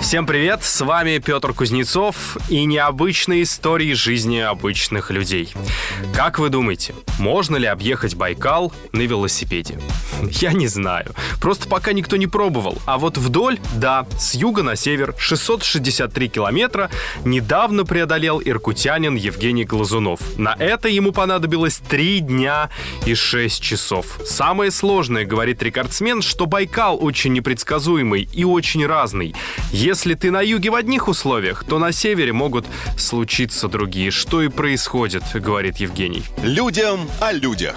Всем привет, с вами Петр Кузнецов и необычные истории жизни обычных людей. Как вы думаете, можно ли объехать Байкал на велосипеде? Я не знаю. Просто пока никто не пробовал. А вот вдоль, да, с юга на север 663 километра недавно преодолел иркутянин Евгений Глазунов. На это ему понадобилось 3 дня и 6 часов. Самое сложное, говорит рекордсмен, что Байкал очень непредсказуемый и очень разный. Если ты на юге в одних условиях, то на севере могут случиться другие. Что и происходит, говорит Евгений. Людям о людях.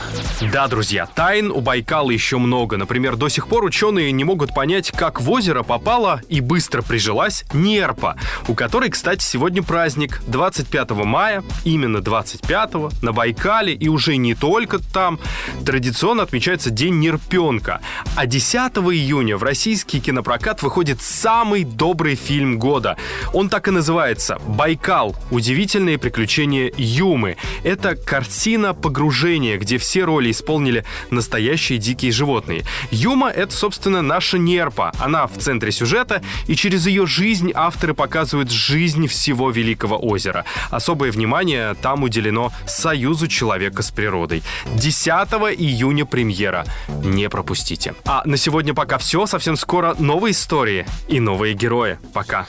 Да, друзья, тайн у Байкала еще много. Например, до сих пор ученые не могут понять, как в озеро попала и быстро прижилась нерпа, у которой, кстати, сегодня праздник. 25 мая, именно 25 на Байкале и уже не только там, традиционно отмечается День нерпенка. А 10 июня в российский кинопрокат выходит самый добрый добрый фильм года. Он так и называется «Байкал. Удивительные приключения Юмы». Это картина погружения, где все роли исполнили настоящие дикие животные. Юма — это, собственно, наша нерпа. Она в центре сюжета, и через ее жизнь авторы показывают жизнь всего Великого озера. Особое внимание там уделено союзу человека с природой. 10 июня премьера. Не пропустите. А на сегодня пока все. Совсем скоро новые истории и новые герои. Пока.